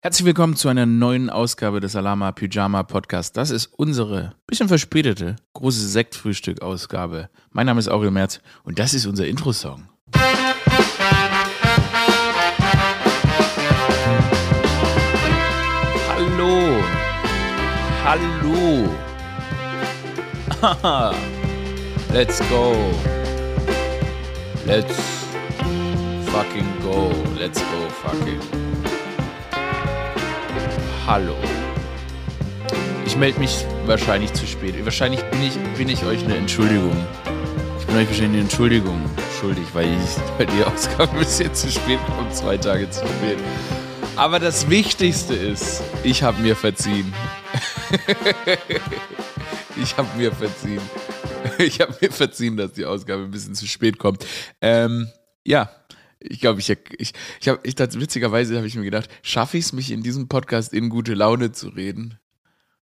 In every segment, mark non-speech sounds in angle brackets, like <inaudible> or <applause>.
Herzlich willkommen zu einer neuen Ausgabe des Alama Pyjama Podcast. Das ist unsere bisschen verspätete große Sektfrühstück-Ausgabe. Mein Name ist Aurel Merz und das ist unser Intro-Song. Hallo. Hallo. Haha. Let's go. Let's fucking go. Let's go fucking. Hallo. Ich melde mich wahrscheinlich zu spät. Wahrscheinlich bin ich, bin ich euch eine Entschuldigung. Ich bin euch wahrscheinlich eine Entschuldigung schuldig, weil ich bei die Ausgabe ein bisschen zu spät kommt, zwei Tage zu spät. Aber das Wichtigste ist, ich habe mir verziehen. <laughs> ich habe mir verziehen. <laughs> Ich habe mir verziehen, dass die Ausgabe ein bisschen zu spät kommt. Ähm, ja, ich glaube, ich, ich, ich habe, ich, witzigerweise habe ich mir gedacht, schaffe ich es, mich in diesem Podcast in gute Laune zu reden?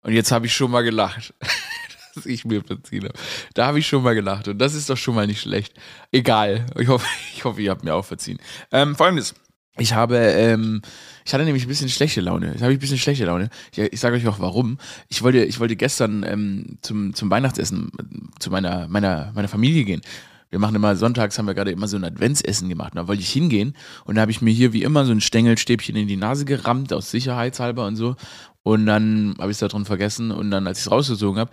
Und jetzt habe ich schon mal gelacht, <laughs> dass ich mir verziehen habe. Da habe ich schon mal gelacht und das ist doch schon mal nicht schlecht. Egal, ich hoffe, <laughs> ich hoffe ihr habt mir auch verziehen. Ähm, Folgendes. Ich habe, ähm, ich hatte nämlich ein bisschen schlechte Laune. Jetzt habe ich ein bisschen schlechte Laune. Ich, ich sage euch auch warum. Ich wollte, ich wollte gestern ähm, zum, zum Weihnachtsessen zu meiner, meiner, meiner Familie gehen. Wir machen immer sonntags, haben wir gerade immer so ein Adventsessen gemacht. Und da wollte ich hingehen und da habe ich mir hier wie immer so ein Stängelstäbchen in die Nase gerammt, aus Sicherheitshalber und so. Und dann habe ich es da drin vergessen und dann, als ich es rausgezogen habe,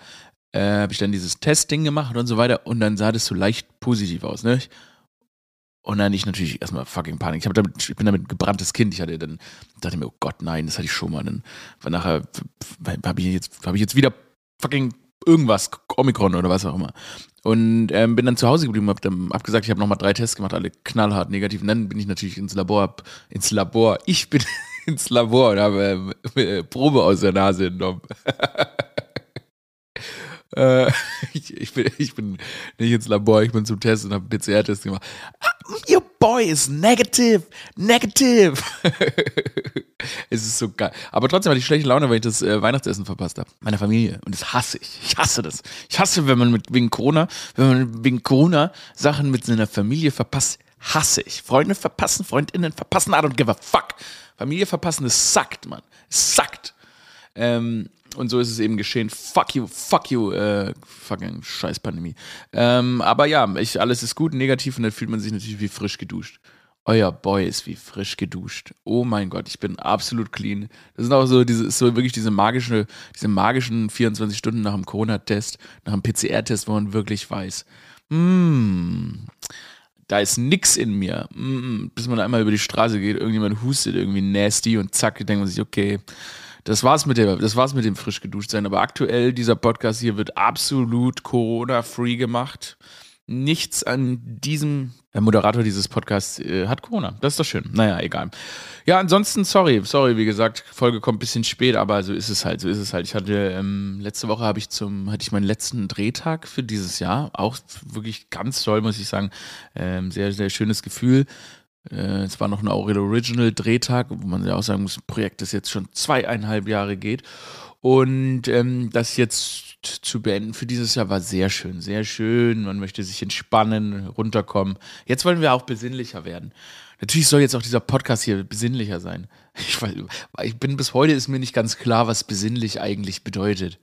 äh, habe ich dann dieses Testing gemacht und so weiter und dann sah das so leicht positiv aus, ne? Und dann ich natürlich erstmal fucking Panik. Ich, damit, ich bin damit gebranntes Kind. Ich hatte dann, dachte mir, oh Gott, nein, das hatte ich schon mal. Dann war nachher, habe ich, hab ich jetzt wieder fucking irgendwas, Omikron oder was auch immer. Und ähm, bin dann zu Hause geblieben, hab dann abgesagt, ich habe nochmal drei Tests gemacht, alle knallhart negativ. Und dann bin ich natürlich ins Labor, ins Labor, ich bin <laughs> ins Labor und habe äh, Probe aus der Nase entnommen. <laughs> äh, ich, ich, bin, ich bin nicht ins Labor, ich bin zum Test und habe einen PCR-Test gemacht. Your boy is negative, negative. <laughs> <laughs> es ist so geil. Aber trotzdem hatte ich schlechte Laune, weil ich das äh, Weihnachtsessen verpasst habe. Meiner Familie. Und das hasse ich. Ich hasse das. Ich hasse, wenn man mit wegen Corona, wenn man wegen Corona Sachen mit seiner Familie verpasst, hasse ich. Freunde verpassen, Freundinnen verpassen, I don't give a fuck. Familie verpassen, das sackt, man. Es sackt. Ähm, und so ist es eben geschehen. Fuck you, fuck you, äh, fucking scheiß Pandemie. Ähm, aber ja, ich, alles ist gut, negativ und dann fühlt man sich natürlich wie frisch geduscht. Euer Boy ist wie frisch geduscht. Oh mein Gott, ich bin absolut clean. Das sind auch so diese, so wirklich diese magische, diese magischen 24 Stunden nach dem Corona-Test, nach dem PCR-Test, wo man wirklich weiß, mm, da ist nix in mir. Mm, bis man einmal über die Straße geht, irgendjemand hustet irgendwie nasty und zack, denkt man sich, okay, das war's mit dem, das war's mit dem frisch geduscht sein. Aber aktuell, dieser Podcast hier wird absolut Corona-free gemacht. Nichts an diesem, der Moderator dieses Podcasts äh, hat Corona. Das ist doch schön. Naja, egal. Ja, ansonsten, sorry, sorry, wie gesagt, Folge kommt ein bisschen spät, aber so ist es halt, so ist es halt. Ich hatte, ähm, letzte Woche habe ich zum, hatte ich meinen letzten Drehtag für dieses Jahr. Auch wirklich ganz toll, muss ich sagen. Ähm, sehr, sehr schönes Gefühl. Äh, es war noch ein Aurel Original Drehtag, wo man ja auch sagen muss, das Projekt, das jetzt schon zweieinhalb Jahre geht. Und ähm, das jetzt zu beenden für dieses Jahr war sehr schön, sehr schön. Man möchte sich entspannen, runterkommen. Jetzt wollen wir auch besinnlicher werden. Natürlich soll jetzt auch dieser Podcast hier besinnlicher sein. Ich, ich bin bis heute ist mir nicht ganz klar, was besinnlich eigentlich bedeutet.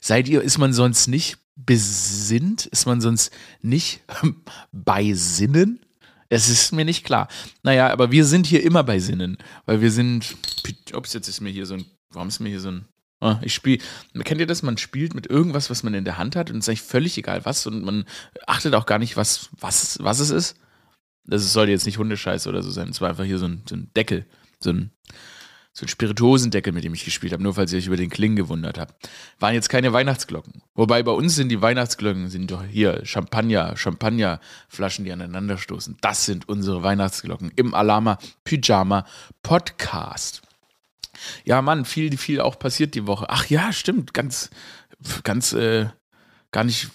Seid ihr, ist man sonst nicht besinnt? Ist man sonst nicht <laughs> bei Sinnen? Es ist mir nicht klar. Naja, aber wir sind hier immer bei Sinnen, weil wir sind. Ups, jetzt ist mir hier so ein. Warum ist mir hier so ein. Ah, ich spiele. Kennt ihr das? Man spielt mit irgendwas, was man in der Hand hat und es ist eigentlich völlig egal was und man achtet auch gar nicht, was, was, was es ist. Das sollte jetzt nicht Hundescheiße oder so sein. Es war einfach hier so ein, so ein Deckel. So ein so ein Spirituosendeckel, mit dem ich gespielt habe, nur falls ihr euch über den Kling gewundert habt. Waren jetzt keine Weihnachtsglocken. Wobei bei uns sind die Weihnachtsglocken, sind doch hier Champagner, Champagnerflaschen, die aneinander stoßen. Das sind unsere Weihnachtsglocken im Alama Pyjama Podcast. Ja, Mann, viel, viel auch passiert die Woche. Ach ja, stimmt, ganz, ganz, äh, gar nicht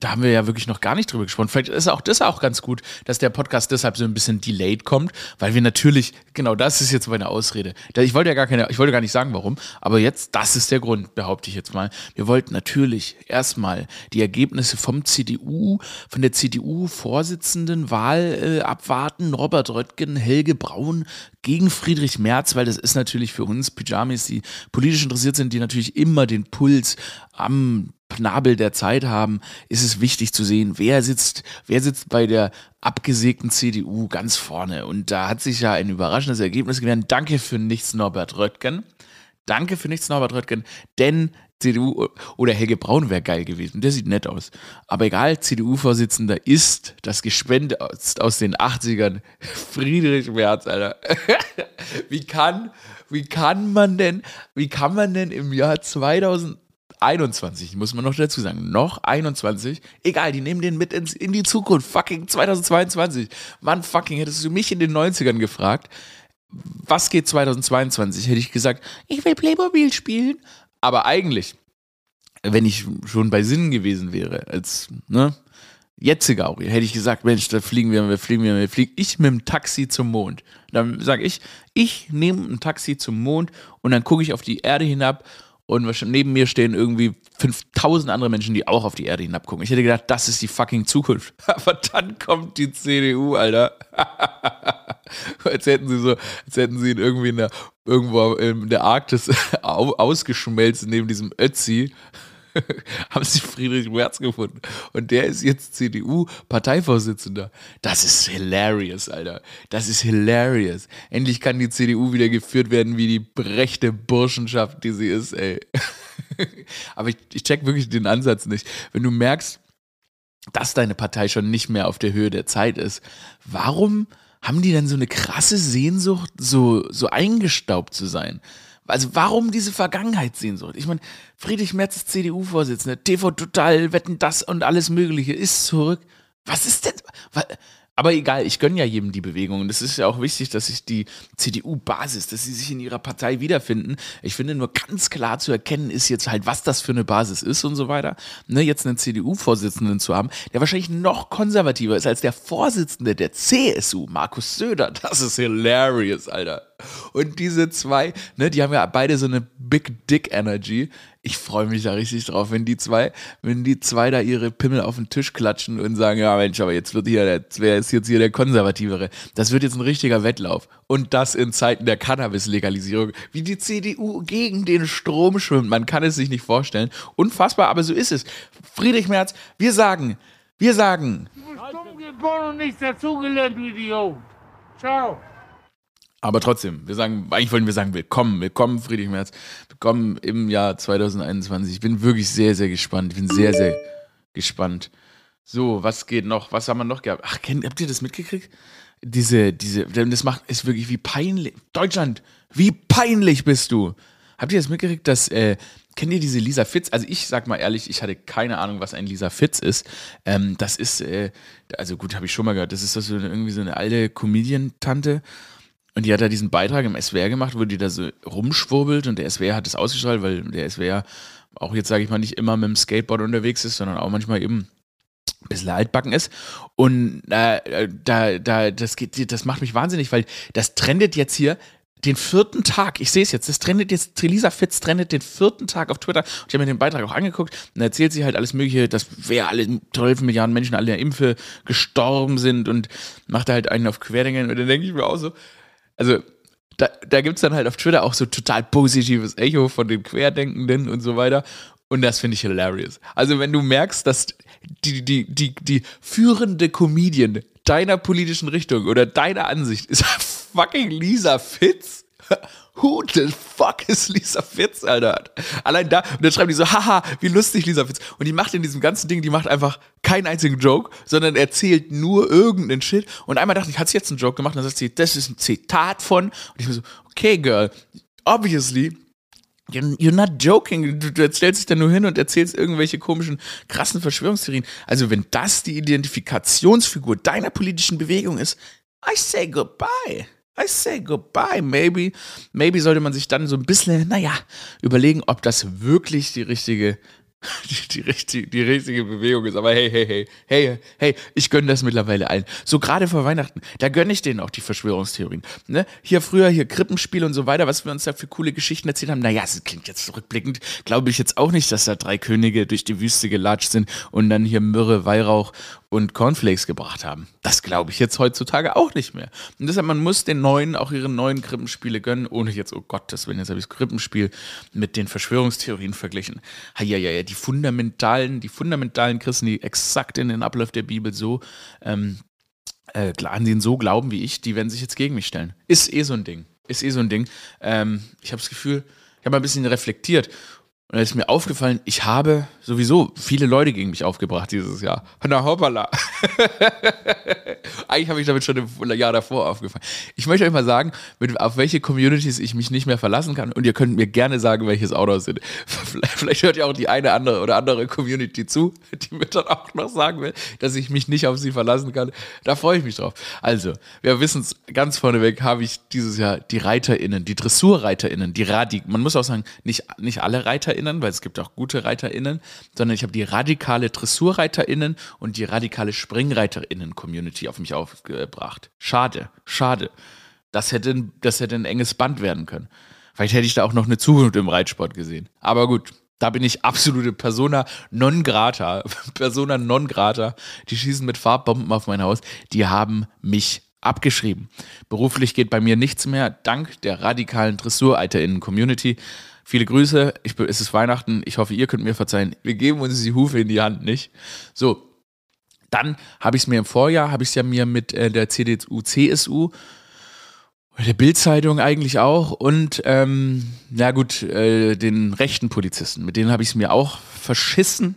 da haben wir ja wirklich noch gar nicht drüber gesprochen. Vielleicht ist auch das auch ganz gut, dass der Podcast deshalb so ein bisschen delayed kommt, weil wir natürlich, genau das ist jetzt meine Ausrede. Ich wollte ja gar keine, ich wollte gar nicht sagen, warum, aber jetzt, das ist der Grund, behaupte ich jetzt mal. Wir wollten natürlich erstmal die Ergebnisse vom CDU, von der CDU-Vorsitzendenwahl äh, abwarten. Robert Röttgen, Helge Braun gegen Friedrich Merz, weil das ist natürlich für uns Pyjamis, die politisch interessiert sind, die natürlich immer den Puls am Nabel der Zeit haben, ist es wichtig zu sehen, wer sitzt, wer sitzt bei der abgesägten CDU ganz vorne. Und da hat sich ja ein überraschendes Ergebnis gewährt. Danke für nichts, Norbert Röttgen. Danke für nichts, Norbert Röttgen, denn CDU oder Helge Braun wäre geil gewesen. Der sieht nett aus. Aber egal, CDU-Vorsitzender ist das Gespenst aus den 80ern. <laughs> Friedrich Merz, Alter. <laughs> wie kann, wie kann man denn, wie kann man denn im Jahr 2000 21, muss man noch dazu sagen. Noch 21. Egal, die nehmen den mit ins, in die Zukunft. Fucking 2022. Mann, fucking, hättest du mich in den 90ern gefragt, was geht 2022? Hätte ich gesagt, ich will Playmobil spielen. Aber eigentlich, wenn ich schon bei Sinnen gewesen wäre, als, ne, jetziger auch, hätte ich gesagt, Mensch, da fliegen wir, wir fliegen wir, wir fliegen ich mit dem Taxi zum Mond. Dann sage ich, ich nehme ein Taxi zum Mond und dann gucke ich auf die Erde hinab und neben mir stehen irgendwie 5000 andere Menschen, die auch auf die Erde hinabgucken. Ich hätte gedacht, das ist die fucking Zukunft. <laughs> Aber dann kommt die CDU, Alter. <laughs> als hätten sie so, als hätten sie ihn irgendwie in der, irgendwo in der Arktis <laughs> ausgeschmelzt neben diesem Ötzi <laughs> haben sie Friedrich Merz gefunden. Und der ist jetzt CDU-Parteivorsitzender. Das ist hilarious, Alter. Das ist hilarious. Endlich kann die CDU wieder geführt werden wie die rechte Burschenschaft, die sie ist, ey. <laughs> Aber ich, ich check wirklich den Ansatz nicht. Wenn du merkst, dass deine Partei schon nicht mehr auf der Höhe der Zeit ist, warum haben die denn so eine krasse Sehnsucht, so, so eingestaubt zu sein? Also warum diese Vergangenheitssehnsucht? Ich meine, Friedrich Merz ist CDU-Vorsitzender, TV Total, Wetten das und alles Mögliche ist zurück. Was ist denn? Aber egal, ich gönne ja jedem die Bewegung. Und es ist ja auch wichtig, dass sich die CDU-Basis, dass sie sich in ihrer Partei wiederfinden. Ich finde nur ganz klar zu erkennen ist jetzt halt, was das für eine Basis ist und so weiter. Ne, jetzt einen CDU-Vorsitzenden zu haben, der wahrscheinlich noch konservativer ist als der Vorsitzende der CSU, Markus Söder. Das ist hilarious, Alter. Und diese zwei, ne, die haben ja beide so eine Big Dick Energy. Ich freue mich da richtig drauf, wenn die zwei, wenn die zwei da ihre Pimmel auf den Tisch klatschen und sagen, ja Mensch, aber jetzt wird hier, der, wer ist jetzt hier der Konservativere? Das wird jetzt ein richtiger Wettlauf. Und das in Zeiten der Cannabis-Legalisierung. Wie die CDU gegen den Strom schwimmt. Man kann es sich nicht vorstellen. Unfassbar, aber so ist es. Friedrich Merz, wir sagen, wir sagen. Du bist dumm geboren und nichts dazugelernt, du Idiot. Ciao. Aber trotzdem, wir sagen, eigentlich wollen wir sagen, willkommen, willkommen, Friedrich Merz, willkommen im Jahr 2021. Ich bin wirklich sehr, sehr gespannt. Ich bin sehr, sehr gespannt. So, was geht noch? Was haben wir noch gehabt? Ach, kennt, habt ihr das mitgekriegt? Diese, diese, das macht, ist wirklich wie peinlich. Deutschland, wie peinlich bist du? Habt ihr das mitgekriegt, dass, äh, kennt ihr diese Lisa Fitz? Also ich sag mal ehrlich, ich hatte keine Ahnung, was ein Lisa Fitz ist. Ähm, das ist, äh, also gut, habe ich schon mal gehört, das ist so irgendwie so eine alte Comedian-Tante und die hat da diesen Beitrag im SWR gemacht, wo die da so rumschwurbelt und der SWR hat das ausgestrahlt, weil der SWR auch jetzt, sage ich mal, nicht immer mit dem Skateboard unterwegs ist, sondern auch manchmal eben ein bisschen altbacken ist. Und äh, da, da, das geht, das macht mich wahnsinnig, weil das trendet jetzt hier den vierten Tag, ich sehe es jetzt, das trendet jetzt, Lisa Fitz trendet den vierten Tag auf Twitter. Und ich habe mir den Beitrag auch angeguckt und erzählt sie halt alles Mögliche, dass wer alle 12 Milliarden Menschen alle der Impfe gestorben sind und macht da halt einen auf Querdenken. Und dann denke ich mir auch so, also da, da gibt es dann halt auf Twitter auch so total positives Echo von den Querdenkenden und so weiter. Und das finde ich hilarious. Also, wenn du merkst, dass die, die, die, die führende Comedian deiner politischen Richtung oder deiner Ansicht ist <laughs> fucking Lisa Fitz Who the fuck ist Lisa Fitz, Alter? Allein da, und dann schreiben die so, haha, wie lustig Lisa Fitz. Und die macht in diesem ganzen Ding, die macht einfach keinen einzigen Joke, sondern erzählt nur irgendeinen Shit. Und einmal dachte ich, hat sie jetzt einen Joke gemacht? Und dann sagt sie, das ist ein Zitat von. Und ich mir so, okay, Girl, obviously You're not joking. Du, du stellst dich da nur hin und erzählst irgendwelche komischen, krassen Verschwörungstheorien. Also, wenn das die Identifikationsfigur deiner politischen Bewegung ist, I say goodbye. I say goodbye. Maybe, maybe sollte man sich dann so ein bisschen, naja, überlegen, ob das wirklich die richtige <laughs> Die, die, die, die richtige Bewegung ist. Aber hey, hey, hey, hey, hey, ich gönne das mittlerweile allen. So gerade vor Weihnachten, da gönne ich denen auch die Verschwörungstheorien. Ne? Hier früher, hier Krippenspiel und so weiter, was wir uns da für coole Geschichten erzählt haben. Naja, es klingt jetzt zurückblickend, glaube ich jetzt auch nicht, dass da drei Könige durch die Wüste gelatscht sind und dann hier Myrrhe, Weihrauch und Cornflakes gebracht haben. Das glaube ich jetzt heutzutage auch nicht mehr. Und deshalb, man muss den neuen, auch ihre neuen Krippenspiele gönnen, ohne jetzt, oh Gott, das wenn jetzt habe ich das Krippenspiel mit den Verschwörungstheorien verglichen. Ja, ja, ja, die fundamentalen, die fundamentalen Christen, die exakt in den Ablauf der Bibel so ähm, äh, an den so glauben wie ich, die werden sich jetzt gegen mich stellen. Ist eh so ein Ding. Ist eh so ein Ding. Ähm, ich habe das Gefühl, ich habe ein bisschen reflektiert und da ist mir aufgefallen, ich habe sowieso viele Leute gegen mich aufgebracht dieses Jahr. Na hoppala. <laughs> Eigentlich habe ich damit schon im Jahr davor aufgefallen. Ich möchte euch mal sagen, mit, auf welche Communities ich mich nicht mehr verlassen kann. Und ihr könnt mir gerne sagen, welches Auto es sind. <laughs> Vielleicht, vielleicht hört ja auch die eine andere oder andere Community zu, die mir dann auch noch sagen will, dass ich mich nicht auf sie verlassen kann. Da freue ich mich drauf. Also, wir wissen es ganz vorneweg, habe ich dieses Jahr die ReiterInnen, die DressurreiterInnen, die Radi, man muss auch sagen, nicht, nicht alle ReiterInnen, Reiterinnen, weil es gibt auch gute ReiterInnen, sondern ich habe die radikale DressurreiterInnen und die radikale SpringreiterInnen-Community auf mich aufgebracht. Schade, schade. Das hätte, das hätte ein enges Band werden können. Vielleicht hätte ich da auch noch eine Zukunft im Reitsport gesehen. Aber gut, da bin ich absolute Persona non grata. <laughs> Persona non grata. Die schießen mit Farbbomben auf mein Haus. Die haben mich abgeschrieben. Beruflich geht bei mir nichts mehr, dank der radikalen DressurreiterInnen-Community. Viele Grüße. Ich, es ist Weihnachten. Ich hoffe, ihr könnt mir verzeihen. Wir geben uns die Hufe in die Hand nicht. So. Dann habe ich es mir im Vorjahr, habe ich es ja mir mit äh, der CDU, CSU, der Bildzeitung eigentlich auch und, ähm, na gut, äh, den rechten Polizisten. Mit denen habe ich es mir auch verschissen.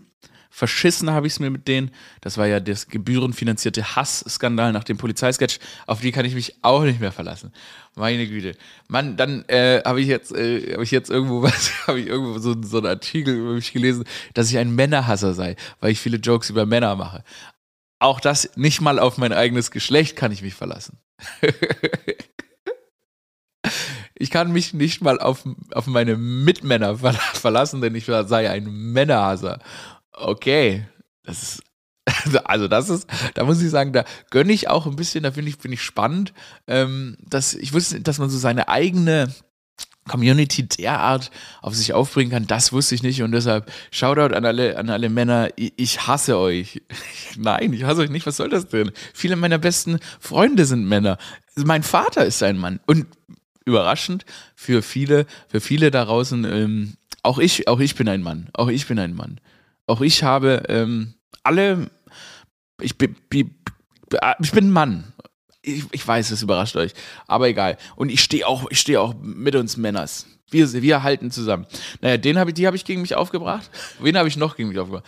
Verschissen habe ich es mir mit denen. Das war ja das gebührenfinanzierte Hassskandal nach dem Polizeisketch. Auf die kann ich mich auch nicht mehr verlassen. Meine Güte. Mann, dann äh, habe ich jetzt, äh, habe ich jetzt irgendwo <laughs> was, habe ich irgendwo so, so einen Artikel über mich gelesen, dass ich ein Männerhasser sei, weil ich viele Jokes über Männer mache. Auch das nicht mal auf mein eigenes Geschlecht kann ich mich verlassen. <laughs> ich kann mich nicht mal auf, auf meine Mitmänner verlassen, denn ich sei ein Männerhasser. Okay, das ist <laughs> also das ist, da muss ich sagen, da gönne ich auch ein bisschen, da finde ich, finde ich spannend, ähm, dass ich wusste, dass man so seine eigene Community derart auf sich aufbringen kann, das wusste ich nicht und deshalb Shoutout an alle, an alle Männer, ich hasse euch. <laughs> Nein, ich hasse euch nicht, was soll das denn? Viele meiner besten Freunde sind Männer. Mein Vater ist ein Mann und überraschend für viele, für viele da draußen, ähm, auch ich, auch ich bin ein Mann, auch ich bin ein Mann. Auch ich habe ähm, alle, ich bin, ich bin ein Mann. Ich, ich weiß, es überrascht euch, aber egal. Und ich stehe auch, ich stehe auch mit uns Männers. Wir, wir halten zusammen. Naja, den habe ich, die habe ich gegen mich aufgebracht. Wen habe ich noch gegen mich aufgebracht?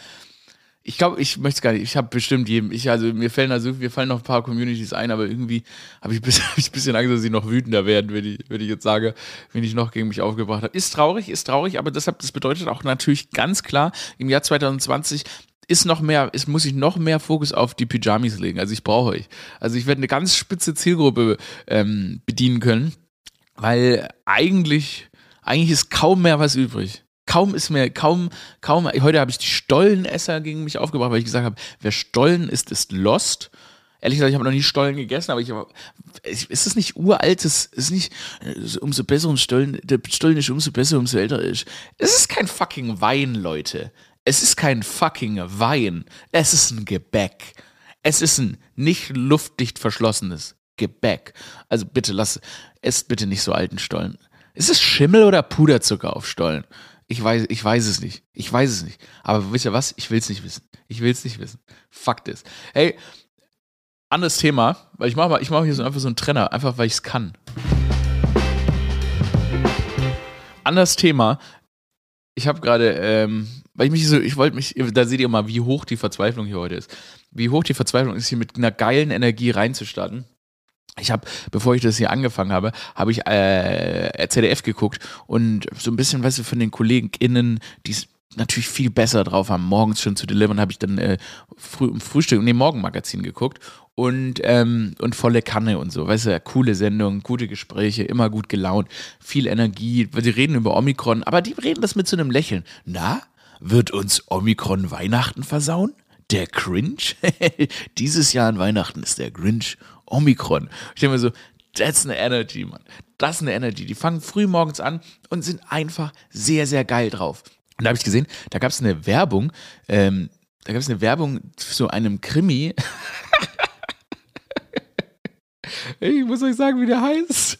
Ich glaube, ich möchte es gar nicht. Ich habe bestimmt jedem. Ich, also mir fallen also, mir fallen noch ein paar Communities ein, aber irgendwie habe ich, <laughs> hab ich ein bisschen Angst, dass sie noch wütender werden, wenn ich, wenn ich jetzt sage, wenn ich noch gegen mich aufgebracht habe. Ist traurig, ist traurig, aber deshalb, das bedeutet auch natürlich ganz klar, im Jahr 2020 ist noch mehr, ist, muss ich noch mehr Fokus auf die Pyjamis legen. Also ich brauche euch. Also ich werde eine ganz spitze Zielgruppe ähm, bedienen können, weil eigentlich, eigentlich ist kaum mehr was übrig kaum ist mir, kaum, kaum, heute habe ich die Stollenesser gegen mich aufgebracht, weil ich gesagt habe, wer Stollen ist, ist lost. Ehrlich gesagt, ich habe noch nie Stollen gegessen, aber ich habe, ist es nicht uraltes, ist nicht, umso besser und Stollen, der Stollen ist umso besser, umso älter ist. Es ist kein fucking Wein, Leute. Es ist kein fucking Wein. Es ist ein Gebäck. Es ist ein nicht luftdicht verschlossenes Gebäck. Also bitte lass, esst bitte nicht so alten Stollen. Ist es Schimmel oder Puderzucker auf Stollen? Ich weiß, ich weiß es nicht. Ich weiß es nicht. Aber wisst ihr was? Ich will es nicht wissen. Ich will es nicht wissen. Fakt ist. Hey, anderes Thema, weil ich mache mal, ich mache hier so einfach so einen Trenner, einfach weil ich es kann. Anderes Thema. Ich habe gerade, ähm, weil ich mich so, ich wollte mich, da seht ihr mal, wie hoch die Verzweiflung hier heute ist. Wie hoch die Verzweiflung ist, hier mit einer geilen Energie reinzustarten ich habe, bevor ich das hier angefangen habe, habe ich äh, ZDF geguckt und so ein bisschen, weißt du, von den KollegInnen, die es natürlich viel besser drauf haben, morgens schon zu delivern, habe ich dann äh, früh, im Frühstück, nee, Morgenmagazin geguckt und, ähm, und volle Kanne und so, weißt du, coole Sendung, gute Gespräche, immer gut gelaunt, viel Energie, sie reden über Omikron, aber die reden das mit so einem Lächeln. Na, wird uns Omikron Weihnachten versauen? Der Cringe? <laughs> Dieses Jahr an Weihnachten ist der Grinch Omikron. Ich denke mir so, that's eine Energy, Mann. Das ist eine Energy. Die fangen früh morgens an und sind einfach sehr, sehr geil drauf. Und da habe ich gesehen, da gab es eine Werbung, ähm, da gab es eine Werbung zu einem Krimi. <laughs> ich muss euch sagen, wie der heißt.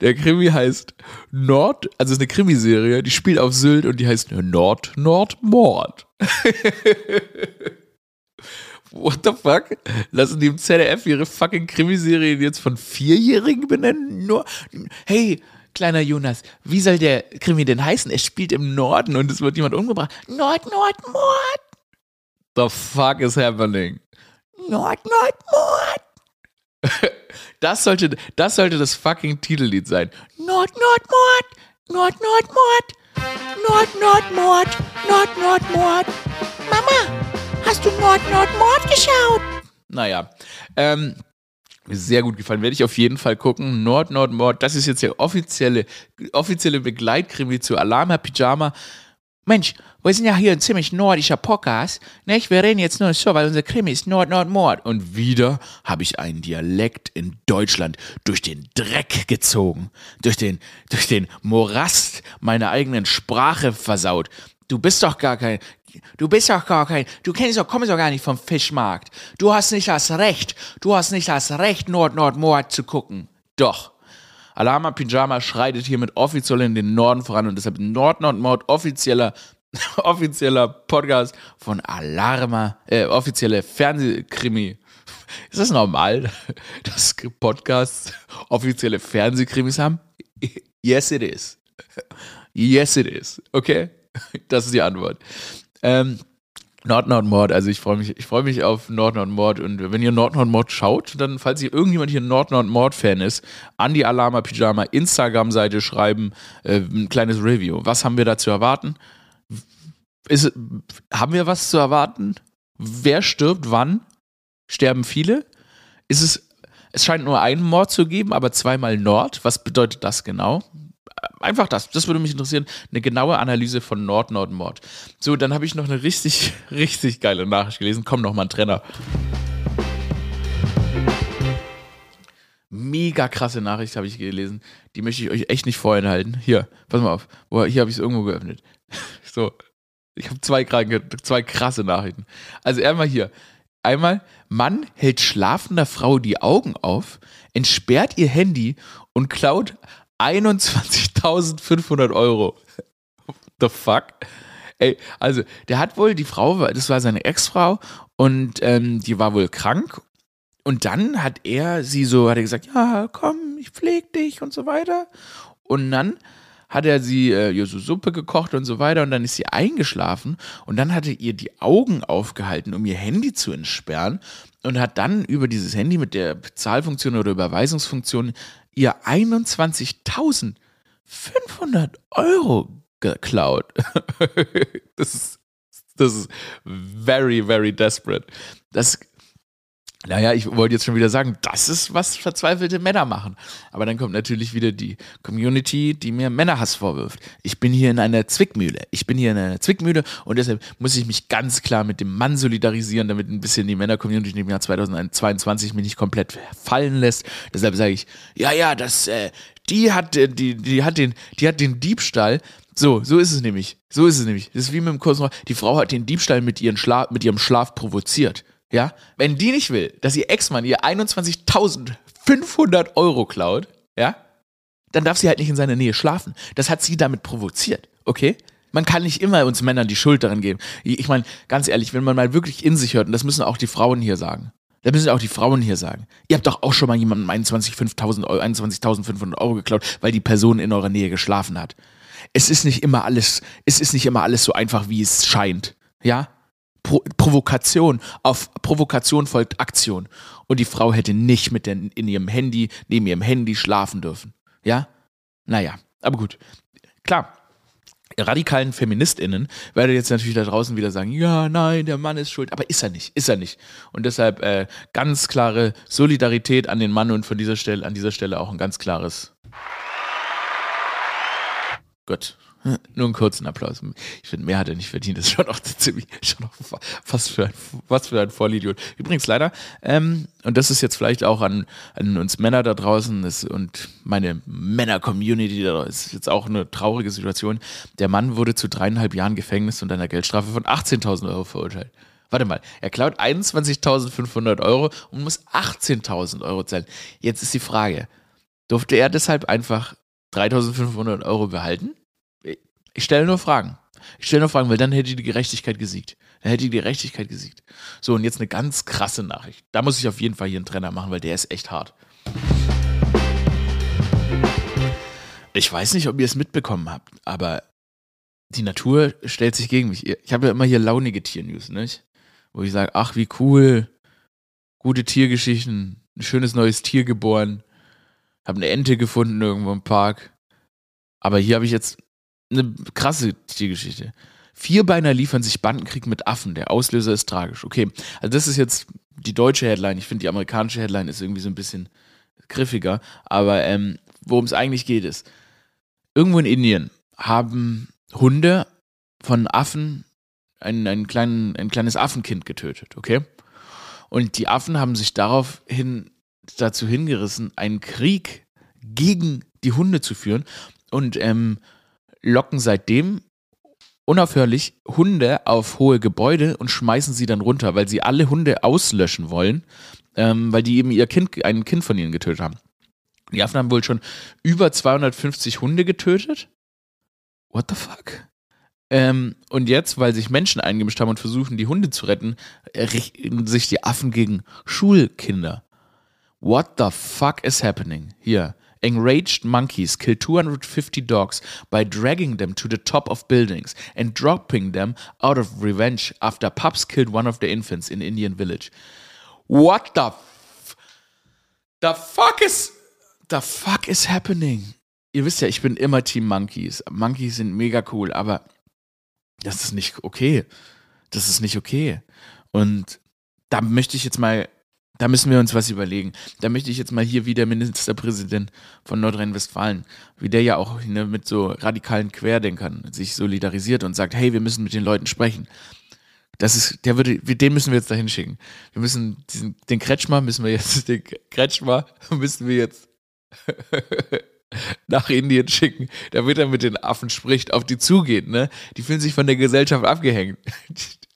Der Krimi heißt Nord, also es ist eine Krimiserie, die spielt auf Sylt und die heißt Nord, Nord, Mord. <laughs> What the fuck? Lassen die im ZDF ihre fucking Krimiserien jetzt von Vierjährigen benennen? Nur, hey, kleiner Jonas, wie soll der Krimi denn heißen? Er spielt im Norden und es wird jemand umgebracht. Nord, Nord, Mord. The fuck is happening? Nord, Nord, Mord. <laughs> Das sollte, das sollte das fucking Titellied sein. Nord, Nord, Mord. Nord, Nord, Mord. Nord, Nord, Mord. Nord, Nord, Mord. Mama, hast du Nord, Nord, Mord geschaut? Naja, ähm, sehr gut gefallen. Werde ich auf jeden Fall gucken. Nord, Nord, Mord. Das ist jetzt der offizielle, offizielle Begleitkrimi zu Alama Pyjama. Mensch, wir sind ja hier ein ziemlich nordischer Podcast. Nicht? Wir reden jetzt nur so, weil unser Krimi ist Nord, Nord, Mord. Und wieder habe ich einen Dialekt in Deutschland durch den Dreck gezogen. Durch den, durch den Morast meiner eigenen Sprache versaut. Du bist doch gar kein, du bist doch gar kein, du kennst doch, kommst doch gar nicht vom Fischmarkt. Du hast nicht das Recht, du hast nicht das Recht, Nord, Nord, Mord zu gucken. Doch. Alama Pyjama schreitet hiermit offiziell in den Norden voran und deshalb Nord Nord Mord offizieller <laughs> offizieller Podcast von Alarma, äh, offizielle Fernsehkrimi. Ist das normal, <laughs> dass Podcasts offizielle Fernsehkrimis haben? Yes, it is. Yes, it is. Okay? Das ist die Antwort. Ähm, Nord Nord Mord, also ich freue mich, ich freue mich auf Nord Nord Mord und wenn ihr Nord Nord Mord schaut, dann falls ihr irgendjemand hier Nord Nord Mord Fan ist, an die Alama Pyjama Instagram Seite schreiben äh, ein kleines Review. Was haben wir da zu erwarten? Ist, haben wir was zu erwarten? Wer stirbt wann? Sterben viele? Ist es es scheint nur einen Mord zu geben, aber zweimal Nord. Was bedeutet das genau? Einfach das. Das würde mich interessieren. Eine genaue Analyse von Nord, Nord, Mord. So, dann habe ich noch eine richtig, <laughs> richtig geile Nachricht gelesen. Komm noch mal ein Trenner. Mega krasse Nachricht habe ich gelesen. Die möchte ich euch echt nicht vorenthalten. Hier, pass mal auf. Hier habe ich es irgendwo geöffnet. <laughs> So. Ich habe zwei, zwei krasse Nachrichten. Also einmal hier. Einmal, Mann hält schlafender Frau die Augen auf, entsperrt ihr Handy und klaut 21.500 Euro. The fuck? Ey, also, der hat wohl die Frau, das war seine Ex-Frau und ähm, die war wohl krank. Und dann hat er sie so, hat er gesagt, ja, komm, ich pfleg dich und so weiter. Und dann hat er sie äh, so Suppe gekocht und so weiter und dann ist sie eingeschlafen und dann hat er ihr die Augen aufgehalten, um ihr Handy zu entsperren und hat dann über dieses Handy mit der Bezahlfunktion oder Überweisungsfunktion ihr 21.500 Euro geklaut. <laughs> das ist, das ist very, very desperate. Das naja, ich wollte jetzt schon wieder sagen, das ist, was verzweifelte Männer machen. Aber dann kommt natürlich wieder die Community, die mir Männerhass vorwirft. Ich bin hier in einer Zwickmühle. Ich bin hier in einer Zwickmühle und deshalb muss ich mich ganz klar mit dem Mann solidarisieren, damit ein bisschen die Männer-Community im Jahr 2022 mich nicht komplett fallen lässt. Deshalb sage ich, ja, ja, das, äh, die hat, äh, die, die hat den, die hat den Diebstahl so, so ist es nämlich. So ist es nämlich. Das ist wie mit dem Kurs. Die Frau hat den Diebstahl mit, ihren Schla mit ihrem Schlaf provoziert. Ja, wenn die nicht will, dass ihr Ex-Mann ihr 21.500 Euro klaut, ja, dann darf sie halt nicht in seiner Nähe schlafen. Das hat sie damit provoziert, okay? Man kann nicht immer uns Männern die Schuld daran geben. Ich meine, ganz ehrlich, wenn man mal wirklich in sich hört, und das müssen auch die Frauen hier sagen, da müssen auch die Frauen hier sagen. Ihr habt doch auch schon mal jemandem 21.500 Euro, 21.500 Euro geklaut, weil die Person in eurer Nähe geschlafen hat. Es ist nicht immer alles, es ist nicht immer alles so einfach, wie es scheint. Ja? Pro Provokation. Auf Provokation folgt Aktion. Und die Frau hätte nicht mit der, in ihrem Handy, neben ihrem Handy schlafen dürfen. Ja? Naja, aber gut. Klar, radikalen FeministInnen werden jetzt natürlich da draußen wieder sagen, ja, nein, der Mann ist schuld, aber ist er nicht, ist er nicht. Und deshalb äh, ganz klare Solidarität an den Mann und von dieser Stelle, an dieser Stelle auch ein ganz klares Gut, <laughs> Nur einen kurzen Applaus. Ich finde, mehr hat er nicht verdient. Das ist schon noch <laughs> ziemlich, schon noch fast für ein, was für ein Vollidiot. Übrigens leider, ähm, und das ist jetzt vielleicht auch an, an uns Männer da draußen das, und meine Männer-Community da ist jetzt auch eine traurige Situation. Der Mann wurde zu dreieinhalb Jahren Gefängnis und einer Geldstrafe von 18.000 Euro verurteilt. Warte mal, er klaut 21.500 Euro und muss 18.000 Euro zahlen. Jetzt ist die Frage, durfte er deshalb einfach 3.500 Euro behalten? Ich stelle nur Fragen. Ich stelle nur Fragen, weil dann hätte die Gerechtigkeit gesiegt. Dann hätte die Gerechtigkeit gesiegt. So, und jetzt eine ganz krasse Nachricht. Da muss ich auf jeden Fall hier einen Trenner machen, weil der ist echt hart. Ich weiß nicht, ob ihr es mitbekommen habt, aber die Natur stellt sich gegen mich. Ich habe ja immer hier launige Tiernews, nicht? Wo ich sage, ach, wie cool. Gute Tiergeschichten. Ein schönes neues Tier geboren. Habe eine Ente gefunden irgendwo im Park. Aber hier habe ich jetzt eine krasse Tiergeschichte. Vierbeiner liefern sich Bandenkrieg mit Affen. Der Auslöser ist tragisch. Okay, also das ist jetzt die deutsche Headline. Ich finde, die amerikanische Headline ist irgendwie so ein bisschen griffiger. Aber ähm, worum es eigentlich geht, ist, irgendwo in Indien haben Hunde von Affen ein, ein, kleinen, ein kleines Affenkind getötet, okay? Und die Affen haben sich daraufhin dazu hingerissen, einen Krieg gegen die Hunde zu führen. Und ähm, locken seitdem unaufhörlich Hunde auf hohe Gebäude und schmeißen sie dann runter, weil sie alle Hunde auslöschen wollen, ähm, weil die eben ihr Kind, ein Kind von ihnen getötet haben. Die Affen haben wohl schon über 250 Hunde getötet. What the fuck? Ähm, und jetzt, weil sich Menschen eingemischt haben und versuchen, die Hunde zu retten, richten sich die Affen gegen Schulkinder. What the fuck is happening? Hier. Enraged monkeys kill 250 dogs by dragging them to the top of buildings and dropping them out of revenge after pups killed one of their infants in Indian village. What the f the fuck is the fuck is happening? Ihr wisst ja, ich bin immer Team Monkeys. Monkeys sind mega cool, aber das ist nicht okay. Das ist nicht okay. Und da möchte ich jetzt mal da müssen wir uns was überlegen. Da möchte ich jetzt mal hier wie der Ministerpräsident von Nordrhein-Westfalen, wie der ja auch ne, mit so radikalen Querdenkern sich solidarisiert und sagt, hey, wir müssen mit den Leuten sprechen. Das ist, der würde, den müssen wir jetzt dahin schicken. Wir müssen diesen, den Kretschmer müssen wir jetzt, <laughs> den Kretschmer müssen wir jetzt <laughs> nach Indien schicken, damit er mit den Affen spricht, auf die zugeht, ne? Die fühlen sich von der Gesellschaft abgehängt. <laughs>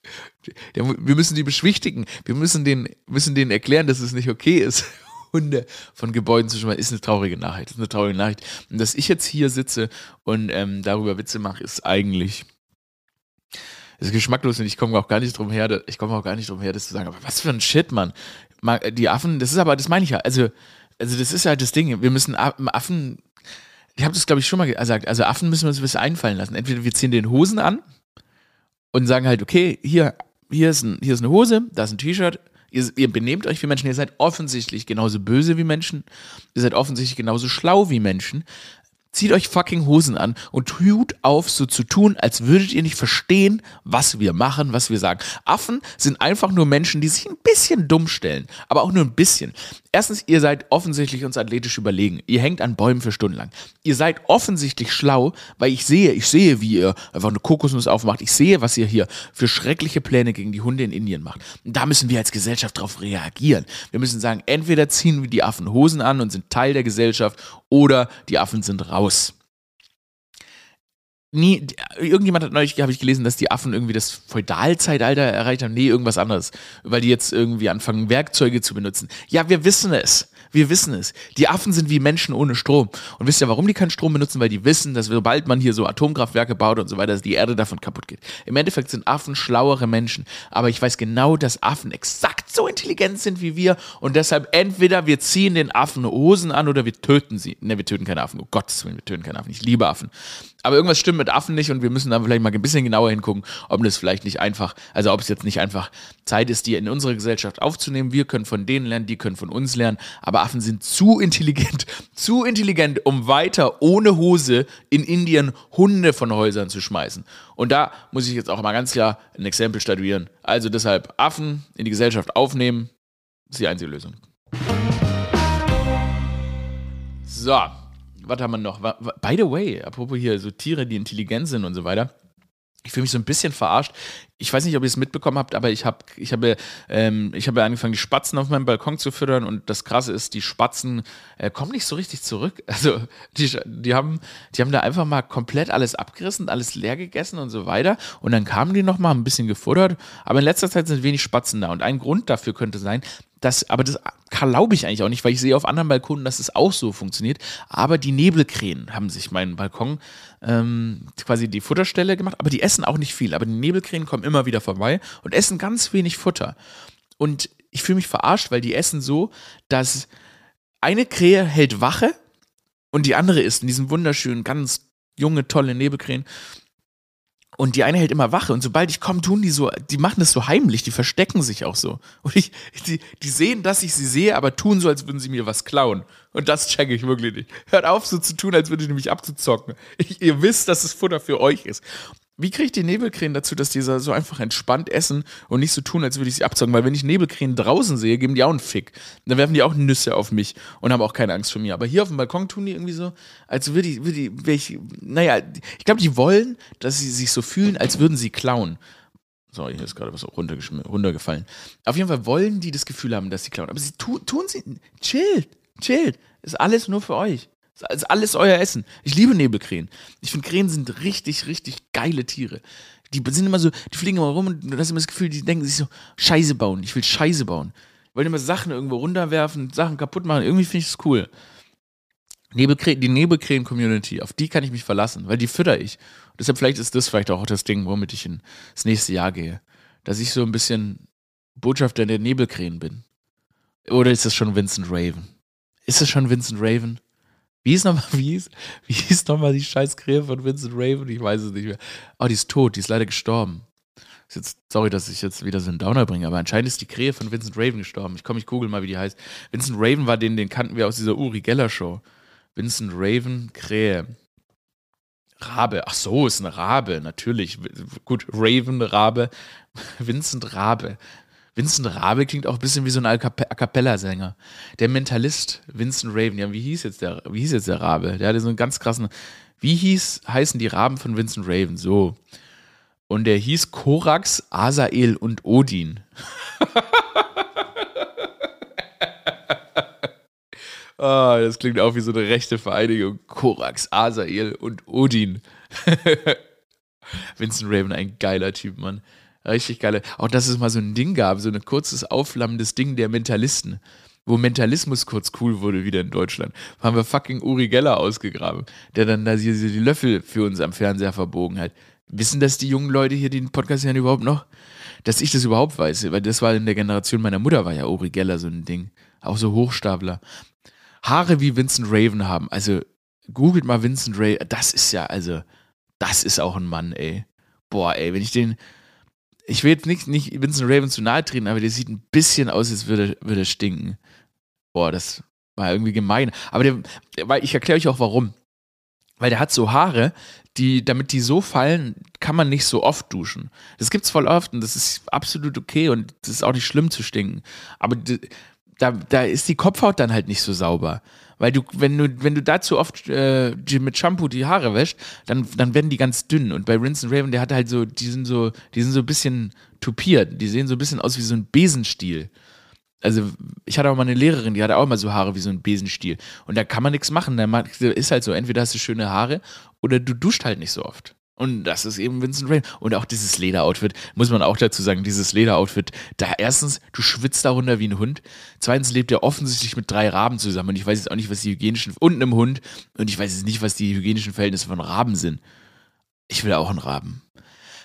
wir müssen die beschwichtigen. Wir müssen denen, müssen denen erklären, dass es nicht okay ist, <laughs> Hunde von Gebäuden zu schmeißen. Ist eine traurige Nachricht. Ist eine traurige Nachricht. Und dass ich jetzt hier sitze und ähm, darüber Witze mache, ist eigentlich ist geschmacklos und ich komme auch gar nicht drum her, ich komme auch gar nicht drum her, das zu sagen. Aber was für ein Shit, Mann. Die Affen, das ist aber, das meine ich ja. Also, also das ist halt das Ding. Wir müssen Affen, ich habe das glaube ich schon mal gesagt, also Affen müssen wir uns ein bisschen einfallen lassen. Entweder wir ziehen den Hosen an und sagen halt, okay, hier, hier ist, ein, hier ist eine Hose, da ist ein T-Shirt, ihr, ihr benehmt euch wie Menschen, ihr seid offensichtlich genauso böse wie Menschen, ihr seid offensichtlich genauso schlau wie Menschen, Zieht euch fucking Hosen an und tut auf, so zu tun, als würdet ihr nicht verstehen, was wir machen, was wir sagen. Affen sind einfach nur Menschen, die sich ein bisschen dumm stellen, aber auch nur ein bisschen. Erstens, ihr seid offensichtlich uns athletisch überlegen. Ihr hängt an Bäumen für stundenlang. Ihr seid offensichtlich schlau, weil ich sehe, ich sehe, wie ihr einfach eine Kokosnuss aufmacht. Ich sehe, was ihr hier für schreckliche Pläne gegen die Hunde in Indien macht. Und da müssen wir als Gesellschaft darauf reagieren. Wir müssen sagen, entweder ziehen wir die Affen Hosen an und sind Teil der Gesellschaft oder die Affen sind raus. Nie, irgendjemand hat neulich, habe ich gelesen, dass die Affen irgendwie das Feudalzeitalter erreicht haben. Nee, irgendwas anderes. Weil die jetzt irgendwie anfangen, Werkzeuge zu benutzen. Ja, wir wissen es. Wir wissen es. Die Affen sind wie Menschen ohne Strom. Und wisst ihr, warum die keinen Strom benutzen? Weil die wissen, dass sobald man hier so Atomkraftwerke baut und so weiter, dass die Erde davon kaputt geht. Im Endeffekt sind Affen schlauere Menschen. Aber ich weiß genau, dass Affen exakt so intelligent sind wie wir. Und deshalb entweder wir ziehen den Affen Hosen an oder wir töten sie. Ne, wir töten keine Affen. Oh Gottes Willen, wir töten keine Affen. Ich liebe Affen. Aber irgendwas stimmt mit Affen nicht und wir müssen da vielleicht mal ein bisschen genauer hingucken, ob das vielleicht nicht einfach, also ob es jetzt nicht einfach Zeit ist, die in unsere Gesellschaft aufzunehmen. Wir können von denen lernen, die können von uns lernen. Aber Affen sind zu intelligent, <laughs> zu intelligent, um weiter ohne Hose in Indien Hunde von Häusern zu schmeißen. Und da muss ich jetzt auch mal ganz klar ein Exempel statuieren. Also deshalb Affen in die Gesellschaft aufnehmen, ist die einzige Lösung. So, was haben wir noch? By the way, apropos hier so Tiere, die intelligent sind und so weiter ich fühle mich so ein bisschen verarscht. Ich weiß nicht, ob ihr es mitbekommen habt, aber ich habe ich habe, ähm, ich angefangen, die Spatzen auf meinem Balkon zu füttern und das Krasse ist, die Spatzen äh, kommen nicht so richtig zurück. <laughs> Also die, die, haben, die haben da einfach mal komplett alles abgerissen, alles leer gegessen und so weiter und dann kamen die noch mal ein bisschen gefuttert, aber in letzter Zeit sind wenig Spatzen da und ein Grund dafür könnte sein, das, aber das glaube ich eigentlich auch nicht, weil ich sehe auf anderen Balkonen, dass es auch so funktioniert. Aber die Nebelkrähen haben sich meinen Balkon ähm, quasi die Futterstelle gemacht, aber die essen auch nicht viel. Aber die Nebelkrähen kommen immer wieder vorbei und essen ganz wenig Futter. Und ich fühle mich verarscht, weil die essen so, dass eine Krähe hält Wache und die andere isst in diesen wunderschönen, ganz junge, tolle Nebelkrähen. Und die eine hält immer Wache und sobald ich komme, tun die so, die machen das so heimlich, die verstecken sich auch so. Und ich, die, die sehen, dass ich sie sehe, aber tun so, als würden sie mir was klauen. Und das checke ich wirklich nicht. Hört auf, so zu tun, als würde ich nämlich abzuzocken. Ich, ihr wisst, dass es Futter für euch ist. Wie kriege ich die Nebelkrähen dazu, dass die so einfach entspannt essen und nicht so tun, als würde ich sie abzocken? Weil wenn ich Nebelkrähen draußen sehe, geben die auch einen Fick. Dann werfen die auch Nüsse auf mich und haben auch keine Angst vor mir. Aber hier auf dem Balkon tun die irgendwie so, als würde ich, würde ich, ich naja, ich glaube, die wollen, dass sie sich so fühlen, als würden sie klauen. Sorry, hier ist gerade was runtergefallen. Auf jeden Fall wollen die das Gefühl haben, dass sie klauen. Aber sie tu, tun sie, chillt, chillt. Ist alles nur für euch. Das ist alles euer Essen. Ich liebe Nebelkrähen. Ich finde, Krähen sind richtig, richtig geile Tiere. Die sind immer so, die fliegen immer rum und du hast immer das Gefühl, die denken sich so, Scheiße bauen. Ich will Scheiße bauen. Wollen immer Sachen irgendwo runterwerfen, Sachen kaputt machen. Irgendwie finde ich es cool. Nebelkrä die Nebelkrähen-Community, auf die kann ich mich verlassen, weil die fütter ich. Und deshalb vielleicht ist das vielleicht auch das Ding, womit ich ins nächste Jahr gehe. Dass ich so ein bisschen Botschafter der Nebelkrähen bin. Oder ist das schon Vincent Raven? Ist das schon Vincent Raven? Wie hieß nochmal, <laughs> wie hieß, wie hieß nochmal die scheiß Krähe von Vincent Raven? Ich weiß es nicht mehr. Oh, die ist tot, die ist leider gestorben. Ist jetzt, sorry, dass ich jetzt wieder so einen Downer bringe, aber anscheinend ist die Krähe von Vincent Raven gestorben. Ich komme, ich google mal, wie die heißt. Vincent Raven war den, den kannten wir aus dieser Uri Geller Show. Vincent Raven, Krähe. Rabe. Ach so, ist eine Rabe, natürlich. Gut, Raven, Rabe. <laughs> Vincent Rabe. Vincent Rabe klingt auch ein bisschen wie so ein A Cappella-Sänger. Der Mentalist, Vincent Raven, ja, wie hieß jetzt der, wie hieß jetzt der Rabe? Der hatte so einen ganz krassen, wie hieß, heißen die Raben von Vincent Raven? So. Und der hieß Korax, Asael und Odin. oh, <laughs> das klingt auch wie so eine rechte Vereinigung. Korax, Asael und Odin. <laughs> Vincent Raven, ein geiler Typ, Mann. Richtig geile. Auch dass es mal so ein Ding gab, so ein kurzes, aufflammendes Ding der Mentalisten. Wo Mentalismus kurz cool wurde wieder in Deutschland. Haben wir fucking Uri Geller ausgegraben, der dann da die Löffel für uns am Fernseher verbogen hat. Wissen das die jungen Leute hier, die den Podcast hören, überhaupt noch? Dass ich das überhaupt weiß, weil das war in der Generation meiner Mutter, war ja Uri Geller so ein Ding. Auch so Hochstapler. Haare wie Vincent Raven haben. Also, googelt mal Vincent Raven. Das ist ja, also, das ist auch ein Mann, ey. Boah, ey, wenn ich den, ich will jetzt nicht, nicht Vincent Raven zu nahe treten, aber der sieht ein bisschen aus, als würde, würde stinken. Boah, das war irgendwie gemein. Aber der, weil ich erkläre euch auch warum. Weil der hat so Haare, die, damit die so fallen, kann man nicht so oft duschen. Das gibt's voll oft und das ist absolut okay und das ist auch nicht schlimm zu stinken. Aber da, da ist die Kopfhaut dann halt nicht so sauber. Weil du, wenn du, wenn du da zu oft äh, mit Shampoo die Haare wäschst, dann, dann werden die ganz dünn. Und bei Rinse Raven, der hat halt so, die sind so, die sind so ein bisschen tupiert. Die sehen so ein bisschen aus wie so ein Besenstiel. Also, ich hatte auch mal eine Lehrerin, die hatte auch immer so Haare wie so ein Besenstiel. Und da kann man nichts machen. Da ist halt so, entweder hast du schöne Haare oder du duscht halt nicht so oft. Und das ist eben Vincent Rain. Und auch dieses Lederoutfit, muss man auch dazu sagen, dieses Lederoutfit, da erstens, du schwitzt darunter wie ein Hund. Zweitens lebt er offensichtlich mit drei Raben zusammen. Und ich weiß jetzt auch nicht, was die hygienischen, und einem Hund. Und ich weiß jetzt nicht, was die hygienischen Verhältnisse von Raben sind. Ich will auch einen Raben.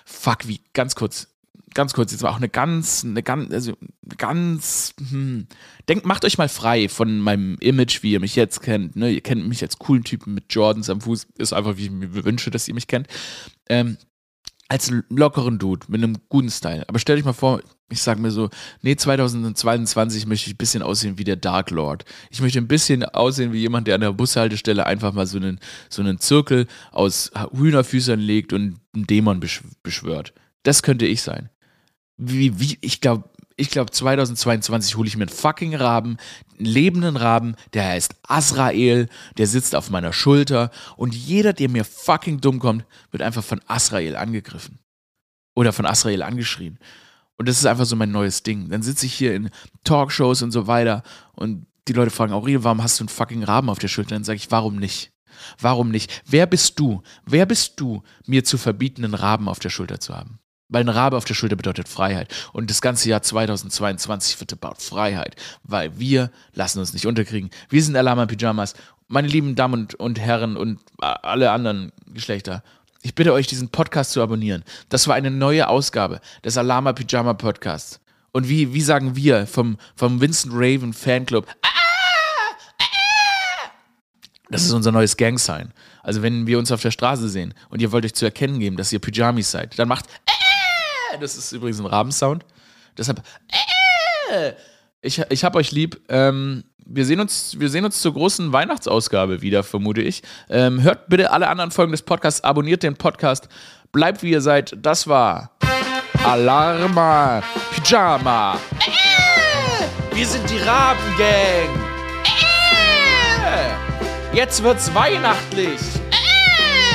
Fuck, wie, ganz kurz ganz kurz, jetzt war auch eine ganz, eine ganz, also ganz, hm, denkt, macht euch mal frei von meinem Image, wie ihr mich jetzt kennt. Ne? Ihr kennt mich als coolen Typen mit Jordans am Fuß, ist einfach, wie ich mir wünsche, dass ihr mich kennt. Ähm, als lockeren Dude mit einem guten Style. Aber stell dich mal vor, ich sag mir so, nee, 2022 möchte ich ein bisschen aussehen wie der Dark Lord. Ich möchte ein bisschen aussehen wie jemand, der an der Bushaltestelle einfach mal so einen, so einen Zirkel aus Hühnerfüßern legt und einen Dämon beschwört. Das könnte ich sein wie, wie ich glaube, Ich glaube, 2022 hole ich mir einen fucking Raben, einen lebenden Raben, der heißt Asrael, der sitzt auf meiner Schulter und jeder, der mir fucking dumm kommt, wird einfach von Asrael angegriffen. Oder von Asrael angeschrien. Und das ist einfach so mein neues Ding. Dann sitze ich hier in Talkshows und so weiter und die Leute fragen, Aurel, warum hast du einen fucking Raben auf der Schulter? Dann sage ich, warum nicht? Warum nicht? Wer bist du? Wer bist du, mir zu verbieten, einen Raben auf der Schulter zu haben? Weil ein Rabe auf der Schulter bedeutet Freiheit. Und das ganze Jahr 2022 wird about Freiheit. Weil wir lassen uns nicht unterkriegen. Wir sind Alama Pyjamas. Meine lieben Damen und, und Herren und alle anderen Geschlechter. Ich bitte euch, diesen Podcast zu abonnieren. Das war eine neue Ausgabe des Alama Pyjama Podcasts. Und wie, wie sagen wir vom, vom Vincent Raven Fanclub? Ah, das ist unser neues Gang-Sign. Also wenn wir uns auf der Straße sehen und ihr wollt euch zu erkennen geben, dass ihr Pyjamis seid, dann macht äh, das ist übrigens ein Rabensound. Deshalb äh, ich, ich hab euch lieb. Ähm, wir sehen, uns, wir sehen uns zur großen Weihnachtsausgabe wieder, vermute ich. Ähm, hört bitte alle anderen Folgen des Podcasts, abonniert den Podcast, bleibt wie ihr seid. Das war Alarma Pyjama. Äh, wir sind die Rabengang. Jetzt wird's weihnachtlich.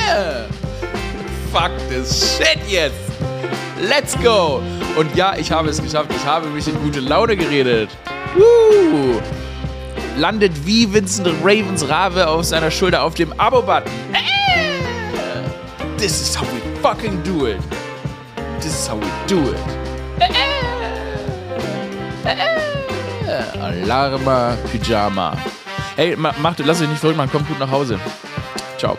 Äh. Fuck this shit jetzt. Let's go. Und ja, ich habe es geschafft. Ich habe mich in gute Laune geredet. Woo. Landet wie Vincent Ravens Rave auf seiner Schulter auf dem Abo-Button. This is how we fucking do it. This is how we do it. Alarma Pyjama. Hey, macht, lass euch nicht verrückt machen, kommt gut nach Hause. Ciao.